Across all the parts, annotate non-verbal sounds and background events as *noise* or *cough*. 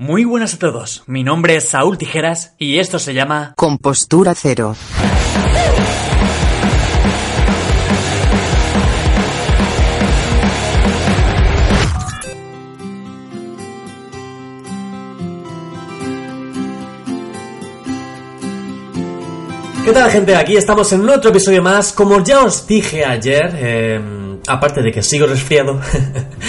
Muy buenas a todos, mi nombre es Saúl Tijeras y esto se llama Compostura cero. ¿Qué tal gente? Aquí estamos en otro episodio más. Como ya os dije ayer, eh, aparte de que sigo resfriado, *laughs*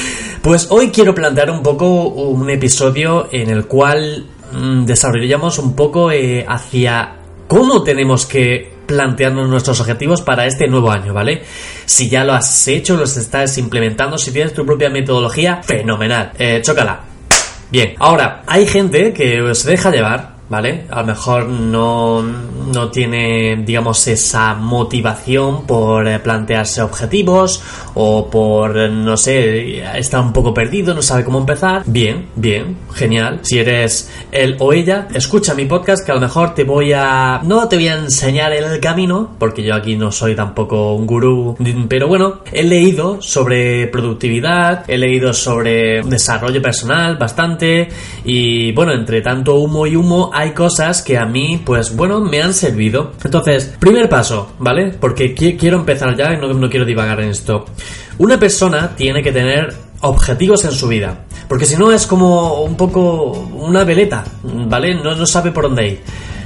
pues hoy quiero plantear un poco un episodio en el cual mm, desarrollamos un poco eh, hacia cómo tenemos que plantearnos nuestros objetivos para este nuevo año, ¿vale? Si ya lo has hecho, los estás implementando, si tienes tu propia metodología, fenomenal. Eh, chócala. Bien, ahora, hay gente que se deja llevar ¿vale? A lo mejor no, no tiene, digamos, esa motivación por eh, plantearse objetivos o por, no sé, está un poco perdido, no sabe cómo empezar. Bien, bien, genial. Si eres él o ella, escucha mi podcast que a lo mejor te voy a... No te voy a enseñar el camino, porque yo aquí no soy tampoco un gurú, pero bueno, he leído sobre productividad, he leído sobre desarrollo personal bastante y bueno, entre tanto humo y humo hay cosas que a mí, pues bueno, me han servido. Entonces, primer paso, ¿vale? Porque quiero empezar ya y no, no quiero divagar en esto. Una persona tiene que tener objetivos en su vida. Porque si no es como un poco una veleta, ¿vale? No, no sabe por dónde ir.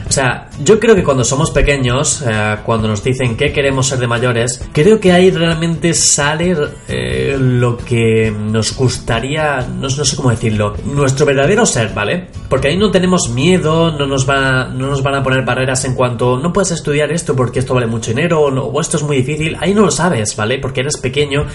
O sea, yo creo que cuando somos pequeños, eh, cuando nos dicen que queremos ser de mayores, creo que ahí realmente sale eh, lo que nos gustaría, no, sé cómo decirlo, nuestro verdadero ser, ¿vale? Porque ahí no tenemos miedo, no nos, va, no nos van a poner barreras en cuanto no puedes estudiar esto porque esto vale mucho dinero o esto es muy difícil. Ahí no lo sabes, ¿vale? Porque eres pequeño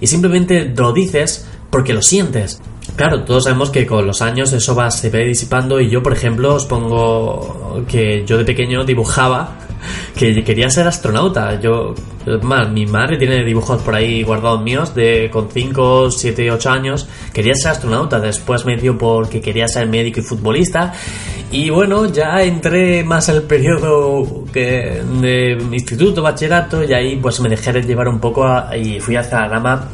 y simplemente lo dices porque lo sientes. Claro, todos sabemos que con los años eso va, se ve disipando y yo, por ejemplo, os pongo que yo de pequeño dibujaba *laughs* que quería ser astronauta. Yo, mal, mi madre tiene dibujos por ahí guardados míos de con 5, 7, 8 años. Quería ser astronauta, después me dio porque quería ser médico y futbolista. Y bueno, ya entré más al periodo que de instituto, bachillerato, y ahí pues me dejé de llevar un poco y fui hacia la rama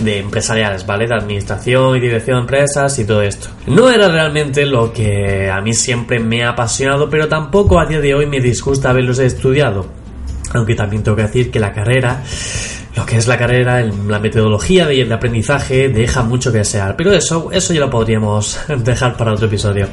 de empresariales, ¿vale? De administración y dirección de empresas y todo esto. No era realmente lo que a mí siempre me ha apasionado, pero tampoco a día de hoy me disgusta haberlos estudiado. Aunque también tengo que decir que la carrera, lo que es la carrera, la metodología de, aprendizaje deja mucho que desear. Pero eso, eso ya lo podríamos *laughs* dejar para otro episodio.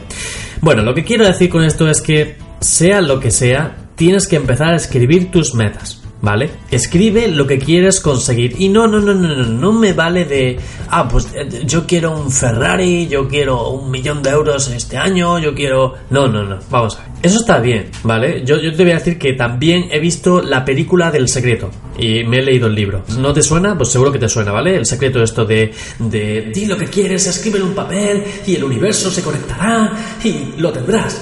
Bueno, lo que quiero decir con esto es que, sea lo que sea, tienes que empezar a escribir tus metas. ¿Vale? Escribe lo que quieres conseguir. Y no, no, no, no, no, no me vale de, ah, pues eh, yo quiero un Ferrari, yo quiero un millón de euros este año, yo quiero... No, no, no, vamos a ver. Eso está bien, ¿vale? Yo, yo te voy a decir que también he visto la película del secreto y me he leído el libro. ¿No te suena? Pues seguro que te suena, ¿vale? El secreto esto de, de, di lo que quieres, escribe en un papel y el universo se conectará y lo tendrás.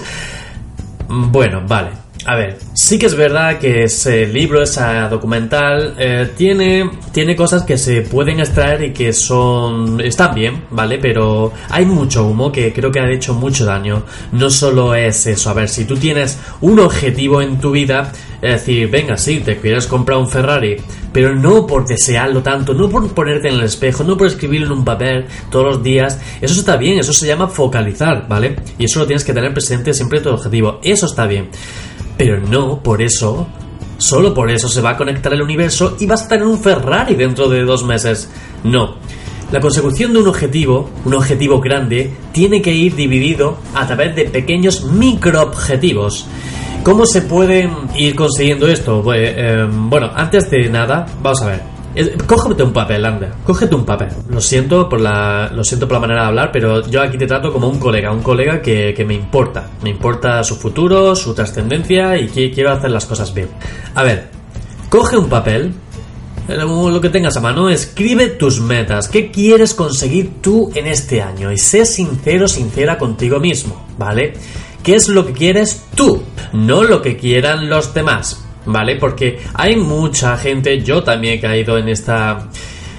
Bueno, vale. A ver, sí que es verdad que ese libro, esa documental, eh, tiene, tiene cosas que se pueden extraer y que son. están bien, ¿vale? Pero hay mucho humo que creo que ha hecho mucho daño. No solo es eso, a ver, si tú tienes un objetivo en tu vida, es decir, venga, sí, te quieres comprar un Ferrari, pero no por desearlo tanto, no por ponerte en el espejo, no por escribirlo en un papel todos los días. Eso está bien, eso se llama focalizar, ¿vale? Y eso lo tienes que tener presente siempre tu objetivo. Eso está bien. Pero no por eso, solo por eso se va a conectar el universo y vas a tener un Ferrari dentro de dos meses. No. La consecución de un objetivo, un objetivo grande, tiene que ir dividido a través de pequeños microobjetivos. ¿Cómo se puede ir consiguiendo esto? Eh, bueno, antes de nada, vamos a ver. Cógete un papel, anda. Cógete un papel. Lo siento por la, lo siento por la manera de hablar, pero yo aquí te trato como un colega, un colega que, que me importa. Me importa su futuro, su trascendencia y que quiero hacer las cosas bien. A ver, coge un papel, eh, lo que tengas a mano, escribe tus metas. ¿Qué quieres conseguir tú en este año? Y sé sincero, sincera contigo mismo, ¿vale? ¿Qué es lo que quieres tú? No lo que quieran los demás. ¿Vale? Porque hay mucha gente, yo también he caído en esta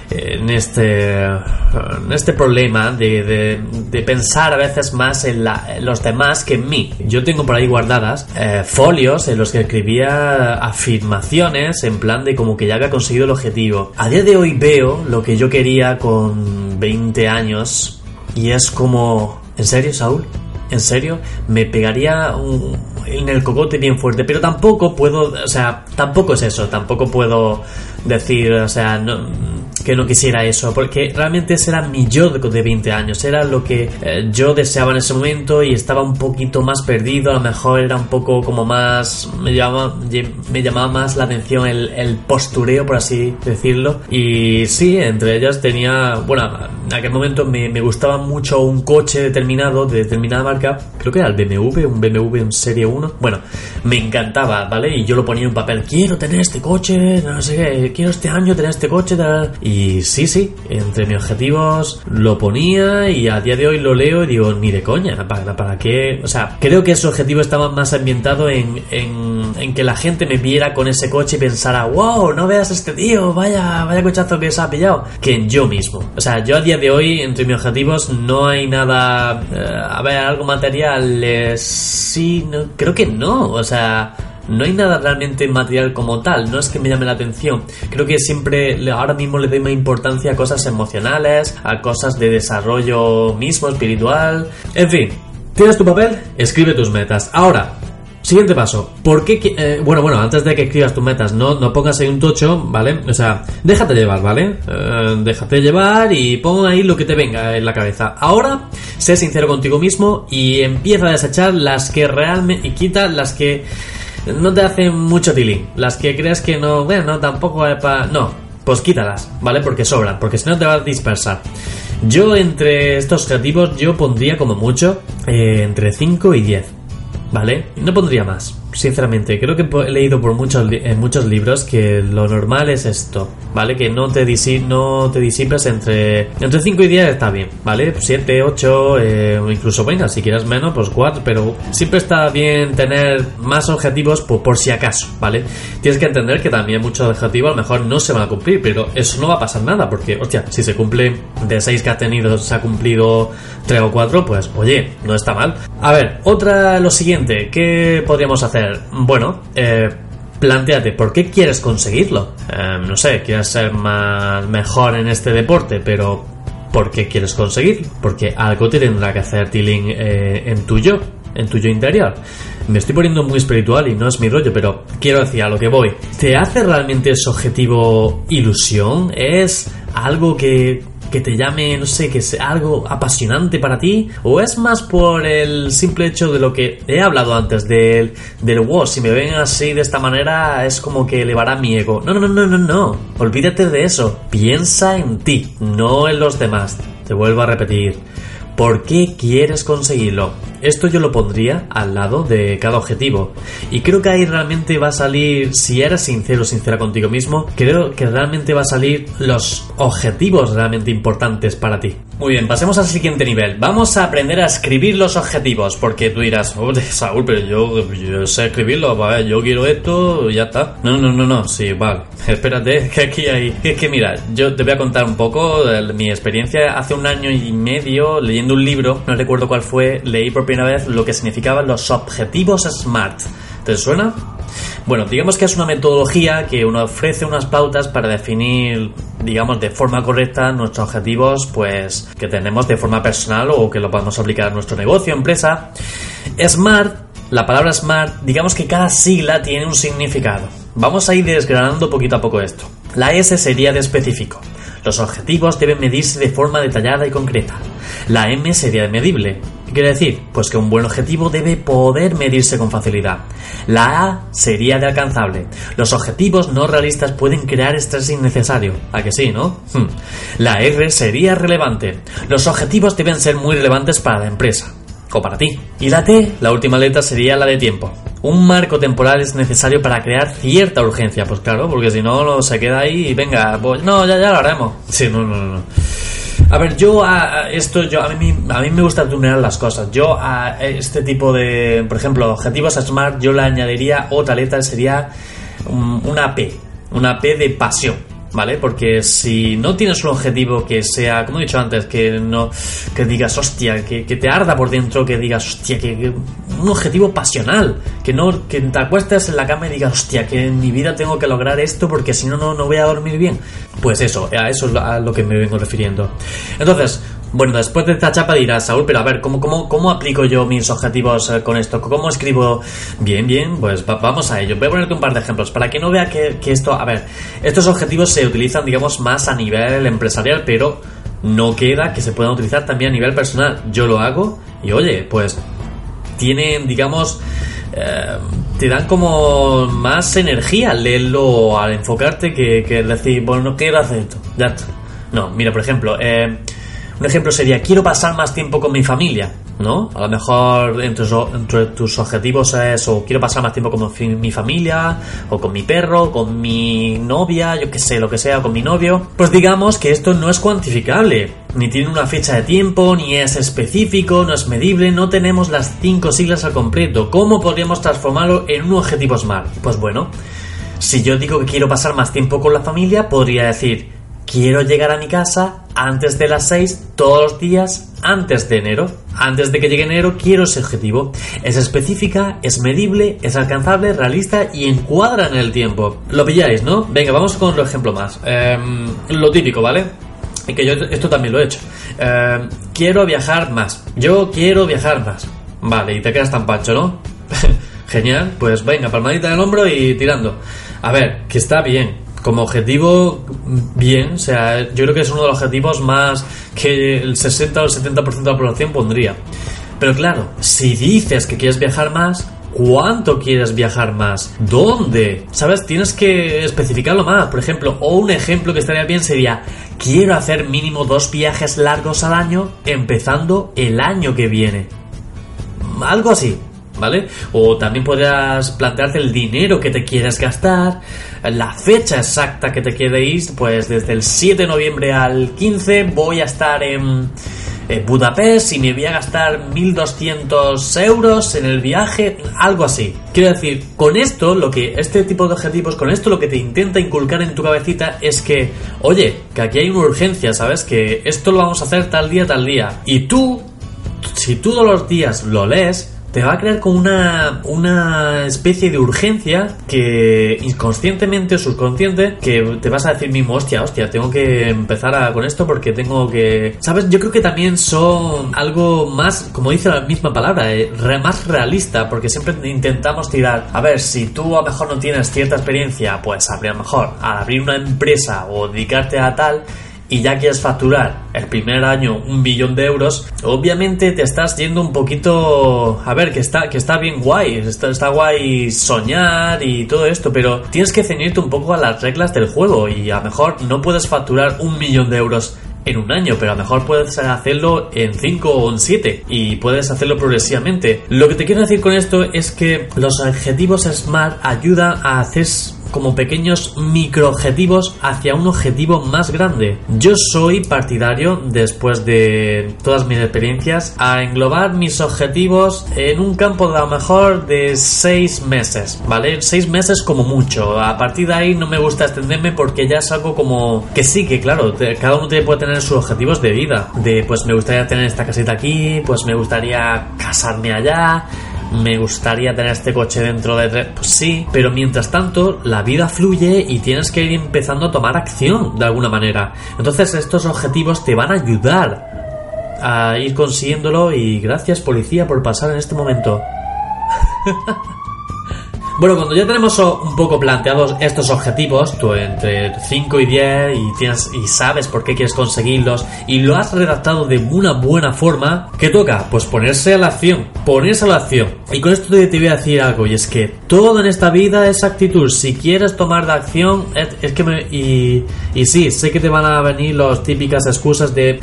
en este en este problema de, de, pensar a veces más en, los demás que en mí. Yo tengo por ahí guardadas eh, folios en los que escribía afirmaciones en plan de como que ya había conseguido el objetivo. A día de hoy veo lo que yo quería con 20 años y es como, ¿en serio, Saúl? En serio, me pegaría un, en el cocote bien fuerte, pero tampoco puedo, o sea, tampoco es eso, tampoco puedo decir, o sea, no, que no quisiera eso, porque realmente ese era mi yo de 20 años, era lo que eh, yo deseaba en ese momento y estaba un poquito más perdido, a lo mejor era un poco como más, me llamaba, me llamaba más la atención el, postureo, por así decirlo, y sí, entre ellas tenía, bueno, en aquel momento me, gustaba mucho un coche determinado, de determinada marca, creo que era el BMW, un BMW, un Serie 1, bueno, me encantaba, ¿vale? Y yo lo ponía en papel, quiero tener este coche, no sé qué, quiero este año tener este coche, y sí, sí, entre mis objetivos lo ponía y a día de hoy lo leo y digo, ni de coña, ¿para, para qué? O sea, creo que ese objetivo estaba más ambientado en, en, en, que la gente me viera con ese coche y pensara, wow, no veas este tío, vaya, vaya cochazo que se ha pillado, que en yo mismo. O sea, yo a día de hoy, entre mis objetivos, no hay nada, eh, a ver, algo material, eh, sí, no, creo que no, o sea no hay nada realmente material como tal, no es que me llame la atención. Creo que siempre, ahora mismo le doy más importancia a cosas emocionales, a cosas de desarrollo mismo, espiritual. En fin, tienes tu papel, escribe tus metas. Ahora, Siguiente paso. ¿Por qué? Eh, bueno, bueno, antes de que escribas tus metas, no, no pongas ahí un tocho, ¿vale? O sea, déjate llevar, ¿vale? Eh, déjate llevar y pon ahí lo que te venga en la cabeza. Ahora, sé sincero contigo mismo y empieza a desechar las que realmente. y quita las que no te hacen mucho tilín. Las que crees que no, bueno, tampoco es para... No, pues quítalas, ¿vale? Porque sobran, porque si no te vas a dispersar. Yo entre estos objetivos, yo pondría como mucho eh, entre 5 y 10, ¿vale? No pondría más sinceramente, creo que he leído por muchos, en muchos libros que lo normal es esto, ¿vale? Que no te, disi no te disipes entre, entre 5 y 10 está bien, ¿vale? 7, 8, eh, incluso venga, si quieres menos, pues 4, pero siempre está bien tener más objetivos por, por, si acaso, ¿vale? Tienes que entender que también muchos objetivos a lo mejor no se van a cumplir, pero eso no va a pasar nada, porque, hostia, si se cumple de 6 que has tenido, se ha cumplido 3 o 4, pues, oye, no está mal. A ver, otra, lo siguiente, ¿qué podríamos hacer? bueno, eh, planteate, ¿por qué quieres conseguirlo? Eh, no sé, quieres ser más mejor en este deporte, pero ¿por qué quieres conseguirlo? Porque algo te tendrá que hacer Tiling eh, en tu yo, en tu yo interior. Me estoy poniendo muy espiritual y no es mi rollo, pero quiero decir a lo que voy. ¿Te hace realmente ese objetivo ilusión? ¿Es algo que que te llame, no sé, que sea algo apasionante para ti? ¿O es más por el simple hecho de lo que he hablado antes, del, del wow, si me ven así de esta manera es como que elevará mi ego? No, no, no, no, no, olvídate de eso. Piensa en ti, no en los demás. Te vuelvo a repetir. ¿Por qué quieres conseguirlo? Esto yo lo pondría al lado de cada objetivo. Y creo que ahí realmente va a salir, si eres sincero o sincera contigo mismo, creo que realmente va a salir los objetivos realmente importantes para ti. Muy bien, pasemos al siguiente nivel. Vamos a aprender a escribir los objetivos, porque tú dirás, oh, Saúl, pero yo, sé escribirlo, yo quiero esto, ya está. No, no, no, no, sí, vale. *laughs* Espérate, *laughs* que aquí hay... Es que mira, yo te voy a contar un poco de mi experiencia. Hace un año y medio, leyendo un libro, no recuerdo cuál fue, leí por primera vez lo que significaban los objetivos SMART. ¿Te suena? Bueno, digamos que es una metodología que uno ofrece unas pautas para definir, digamos, de forma correcta nuestros objetivos, pues, que tenemos de forma personal o que lo podemos aplicar a nuestro negocio, empresa. SMART, la palabra SMART, digamos que cada sigla tiene un significado. Vamos a ir desgranando poquito a poco esto. La S sería de específico. Los objetivos deben medirse de forma detallada y concreta. La M sería de medible. ¿Qué quiere decir? Pues que un buen objetivo debe poder medirse con facilidad. La A sería de alcanzable. Los objetivos no realistas pueden crear estrés innecesario. ¿A que sí, no? Hmm. La R sería relevante. Los objetivos deben ser muy relevantes para la empresa. O para ti. Y la T, la última letra, sería la de tiempo un marco temporal es necesario para crear cierta urgencia. Pues claro, porque si no, se queda ahí y venga, pues no, ya, ya lo haremos. Sí, no, no, no. A ver, yo a esto, yo a mí, a mí me gusta tunear las cosas. Yo a este tipo de, por ejemplo, objetivos Smart, yo le añadiría otra letra, sería una P, una P de pasión. ¿Vale? Porque si no tienes un objetivo que sea, como he dicho antes, que no que digas, hostia, que, te arda por dentro, que digas, hostia, que, un objetivo pasional, que no que te acuestes en la cama y digas, hostia, que en mi vida tengo que lograr esto porque si no, no, no voy a dormir bien. Pues eso, a eso es a lo que me vengo refiriendo. Entonces, Bueno, después de esta chapa dirás, Saúl, pero a ver, ¿cómo, cómo, cómo aplico yo mis objetivos eh, con esto? ¿Cómo escribo? Bien, bien, pues vamos a ello. Voy a ponerte un par de ejemplos para que no vea que, esto, a ver, estos objetivos se utilizan, digamos, más a nivel empresarial, pero no queda que se puedan utilizar también a nivel personal. Yo lo hago y oye, pues tienen, digamos, eh, te dan como más energía al leerlo, al enfocarte, que, que decir, bueno, no quiero hacer esto, ya está. No, mira, por ejemplo, eh, un ejemplo sería, quiero pasar más tiempo con mi familia. ¿no? A lo mejor entre, tus objetivos es o quiero pasar más tiempo con mi familia, o con mi perro, con mi novia, yo que sé, lo que sea, con mi novio. Pues digamos que esto no es cuantificable, ni tiene una fecha de tiempo, ni es específico, no es medible, no tenemos las cinco siglas al completo. ¿Cómo podríamos transformarlo en un objetivo SMART? Pues bueno, si yo digo que quiero pasar más tiempo con la familia, podría decir, quiero llegar a mi casa antes de las 6 todos los días antes de enero. Antes de que llegue enero quiero ese objetivo. Es específica, es medible, es alcanzable, realista y encuadra en el tiempo. Lo pilláis, ¿no? Venga, vamos con otro ejemplo más. Em, lo típico, ¿vale? Que yo esto también lo he hecho. Em, quiero viajar más. Yo quiero viajar más. Vale, y te quedas tan pancho, ¿no? *laughs* Genial, pues venga, palmadita en el hombro y tirando. A ver, que está bien, como objetivo, bien, o sea, yo creo que es uno de los objetivos más que el 60 o el 70% de la población pondría. Pero claro, si dices que quieres viajar más, ¿Cuánto quieres viajar más? ¿Dónde? ¿Sabes? Tienes que especificarlo más. Por ejemplo, o un ejemplo que estaría bien sería, quiero hacer mínimo dos viajes largos al año, empezando el año que viene. Algo así. ¿Vale? O también podrías plantearte el dinero que te quieres gastar, la fecha exacta que te quieres ir, pues desde el 7 de noviembre al 15 voy a estar en, Budapest y me voy a gastar 1200 euros en el viaje, algo así. Quiero decir, con esto, lo que este tipo de objetivos, con esto lo que te intenta inculcar en tu cabecita es que, oye, que aquí hay una urgencia, ¿sabes? Que esto lo vamos a hacer tal día, tal día. Y tú, si todos los días lo lees, te va a crear como una, una especie de urgencia que inconscientemente o subconsciente que te vas a decir mismo, hostia, hostia, tengo que empezar a, con esto porque tengo que... ¿Sabes? Yo creo que también son algo más, como dice la misma palabra, eh, más realista porque siempre intentamos tirar, a ver, si tú a lo mejor no tienes cierta experiencia, pues habría mejor al abrir una empresa o dedicarte a tal, y ya quieres facturar el primer año un billón de euros, obviamente te estás yendo un poquito... A ver, que está, que está bien guay, está, está guay soñar y todo esto, pero tienes que ceñirte un poco a las reglas del juego y a lo mejor no puedes facturar un millón de euros en un año, pero a lo mejor puedes hacerlo en 5 o en 7 y puedes hacerlo progresivamente. Lo que te quiero decir con esto es que los objetivos SMART ayudan a hacer como pequeños microobjetivos hacia un objetivo más grande. Yo soy partidario, después de todas mis experiencias, a englobar mis objetivos en un campo de a lo mejor de 6 meses, ¿vale? 6 meses como mucho. A partir de ahí no me gusta extenderme porque ya es algo como que sí, que claro, cada uno puede tener sus objetivos de vida. De pues me gustaría tener esta casita aquí, pues me gustaría casarme allá me gustaría tener este coche dentro de tres. Pues sí, pero mientras tanto, la vida fluye y tienes que ir empezando a tomar acción de alguna manera. Entonces, estos objetivos te van a ayudar a ir consiguiéndolo. Y gracias, policía, por pasar en este momento. *laughs* Bueno, cuando ya tenemos un poco planteados estos objetivos, tú entre 5 y 10 y y sabes por qué quieres conseguirlos y lo has redactado de una buena forma, ¿qué toca? Pues ponerse a la acción, ponerse a la acción. Y con esto te voy a decir algo y es que todo en esta vida es actitud. Si quieres tomar de acción, es, que me y, sí, sé que te van a venir las típicas excusas de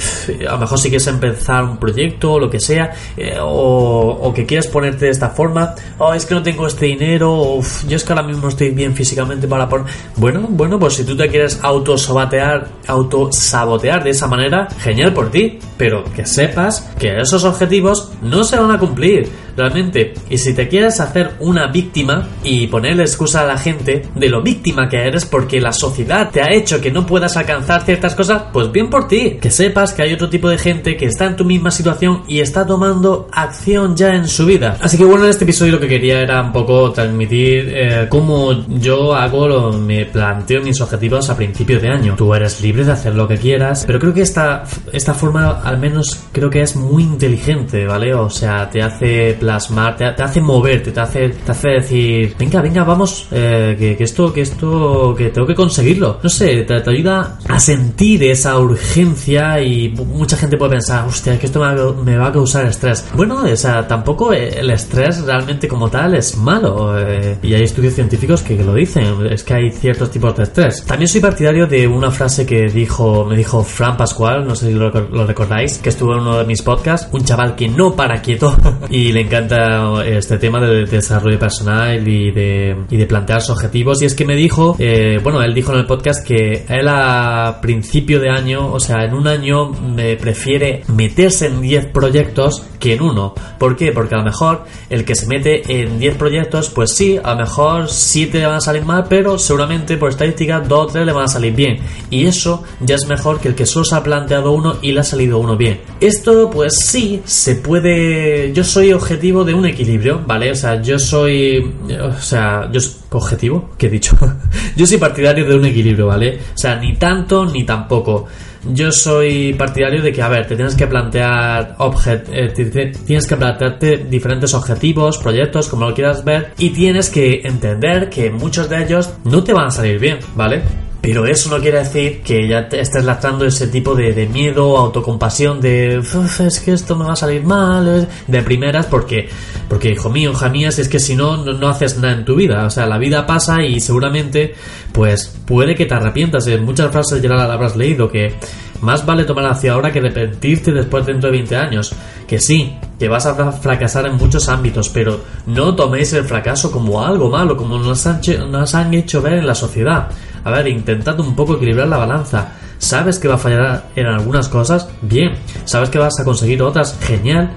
a lo mejor si quieres empezar un proyecto o lo que sea eh, o, o que quieres ponerte de esta forma, oh, es que no tengo este dinero yo es que ahora mismo estoy bien físicamente para poner... Bueno, bueno, pues si tú te quieres autosabotear, autosabotear de esa manera, genial por ti, pero que sepas que esos objetivos no se van a cumplir. Realmente. Y si te quieres hacer una víctima y ponerle excusa a la gente de lo víctima que eres porque la sociedad te ha hecho que no puedas alcanzar ciertas cosas, pues bien por ti. Que sepas que hay otro tipo de gente que está en tu misma situación y está tomando acción ya en su vida. Así que bueno, en este episodio lo que quería era un poco transmitir eh, cómo yo hago, lo, me planteo mis objetivos a principio de año. Tú eres libre de hacer lo que quieras, pero creo que esta, esta forma al menos creo que es muy inteligente, ¿vale? O sea, te hace plasmar, te, hace moverte, te hace, te hace decir, venga, venga, vamos, eh, que, esto, que esto, que tengo que conseguirlo. No sé, te, ayuda a sentir esa urgencia y mucha gente puede pensar, hostia, que esto me va, a causar estrés. Bueno, o sea, tampoco el estrés realmente como tal es malo. Eh, y hay estudios científicos que, lo dicen, es que hay ciertos tipos de estrés. También soy partidario de una frase que dijo, me dijo Fran Pascual, no sé si lo, lo recordáis, que estuvo en uno de mis podcasts, un chaval que no para quieto *laughs* y le encanta este tema de desarrollo personal y de, y de plantearse objetivos. Y es que me dijo, eh, bueno, él dijo en el podcast que él a principio de año, o sea, en un año me prefiere meterse en 10 proyectos que en uno. ¿Por qué? Porque a lo mejor el que se mete en 10 proyectos, pues sí, a lo mejor 7 le van a salir mal, pero seguramente por estadística 2 o 3 le van a salir bien. Y eso ya es mejor que el que solo se ha planteado uno y le ha salido uno bien. Esto, pues sí, se puede. Yo soy objetivo de un equilibrio, ¿vale? O sea, yo soy. O sea, yo. ¿Objetivo? ¿Qué he dicho? *laughs* yo soy partidario de un equilibrio, ¿vale? O sea, ni tanto ni tampoco. Yo soy partidario de que, a ver, te tienes que plantear objet eh, tienes que plantearte diferentes objetivos, proyectos, como lo quieras ver, y tienes que entender que muchos de ellos no te van a salir bien, ¿vale? Pero eso no quiere decir que ya te estés lastrando ese tipo de, miedo, autocompasión, de es que esto me va a salir mal, de primeras, porque, porque hijo mío, hija mía, es que si no, no, haces nada en tu vida. O sea, la vida pasa y seguramente, pues puede que te arrepientas. En muchas frases ya la habrás leído que más vale tomar hacia ahora que arrepentirte después dentro de 20 años. Que sí, que vas a fracasar en muchos ámbitos, pero no toméis el fracaso como algo malo, como nos han, nos han hecho ver en la sociedad. A ver, intentad un poco equilibrar la balanza. ¿Sabes que va a fallar en algunas cosas? Bien. ¿Sabes que vas a conseguir otras? Genial.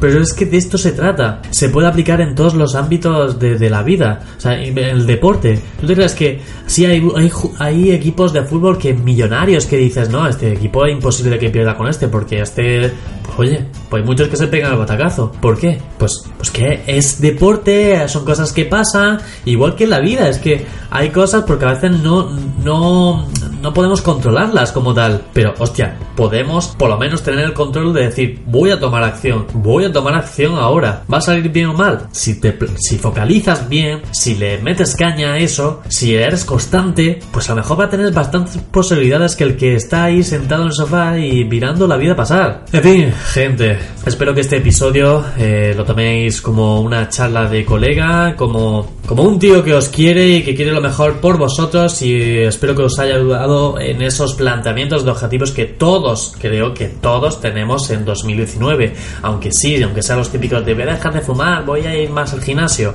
Pero es que de esto se trata. Se puede aplicar en todos los ámbitos de, la vida. O sea, en el deporte. ¿Tú te crees que sí hay, hay, hay, equipos de fútbol que millonarios que dices, no, este equipo es imposible que pierda con este porque este Oye, pues hay muchos que se pegan al batacazo. ¿Por qué? Pues, pues que es deporte, son cosas que pasan, igual que en la vida, es que hay cosas porque a veces no, no, no podemos controlarlas como tal. Pero, hostia, podemos por lo menos tener el control de decir, voy a tomar acción, voy a tomar acción ahora. ¿Va a salir bien o mal? Si te si focalizas bien, si le metes caña a eso, si eres constante, pues a lo mejor va a tener bastantes posibilidades que el que está ahí sentado en el sofá y mirando la vida pasar. En fin, gente, espero que este episodio eh, lo toméis como una charla de colega, como, como un tío que os quiere y que quiere lo mejor por vosotros y espero que os haya ayudado en esos planteamientos de objetivos que todos, creo que todos tenemos en 2019. Aunque sí, aunque sean los típicos de voy a dejar de fumar, voy a ir más al gimnasio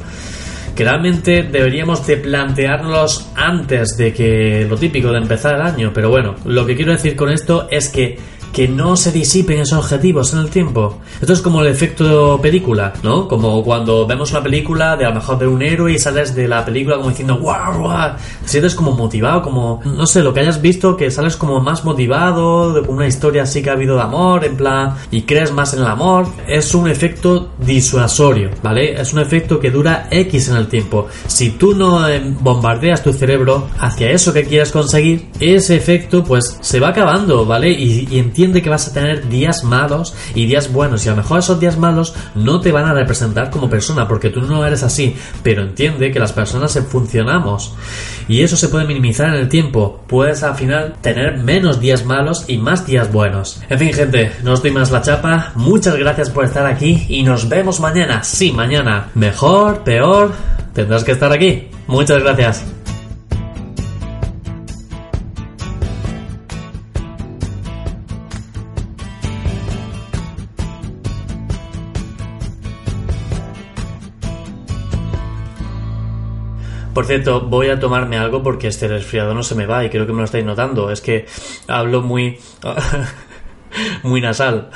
que realmente deberíamos de plantearlos antes de que lo típico de empezar el año. Pero bueno, lo que quiero decir con esto es que que no se disipen esos objetivos en el tiempo. Esto es como el efecto película, ¿no? Como cuando vemos una película de a lo mejor de un héroe y sales de la película como diciendo ¡guau, guau! Te sientes como motivado, como, no sé, lo que hayas visto, que sales como más motivado, de una historia así que ha habido de amor, en plan, y crees más en el amor. Es un efecto disuasorio, ¿vale? Es un efecto que dura X en el tiempo. Si tú no eh, bombardeas tu cerebro hacia eso que quieres conseguir, ese efecto pues se va acabando, ¿vale? Y, y entiende que vas a tener días malos y días buenos y a lo mejor esos días malos no te van a representar como persona porque tú no eres así, pero entiende que las personas funcionamos y eso se puede minimizar en el tiempo. Puedes al final tener menos días malos y más días buenos. En fin, gente, no os doy más la chapa. Muchas gracias por estar aquí y nos vemos mañana. Sí, mañana. Mejor, peor, tendrás que estar aquí. Muchas gracias. Por cierto, voy a tomarme algo porque este resfriado no se me va y creo que me lo estáis notando. Es que hablo muy... *laughs* muy nasal.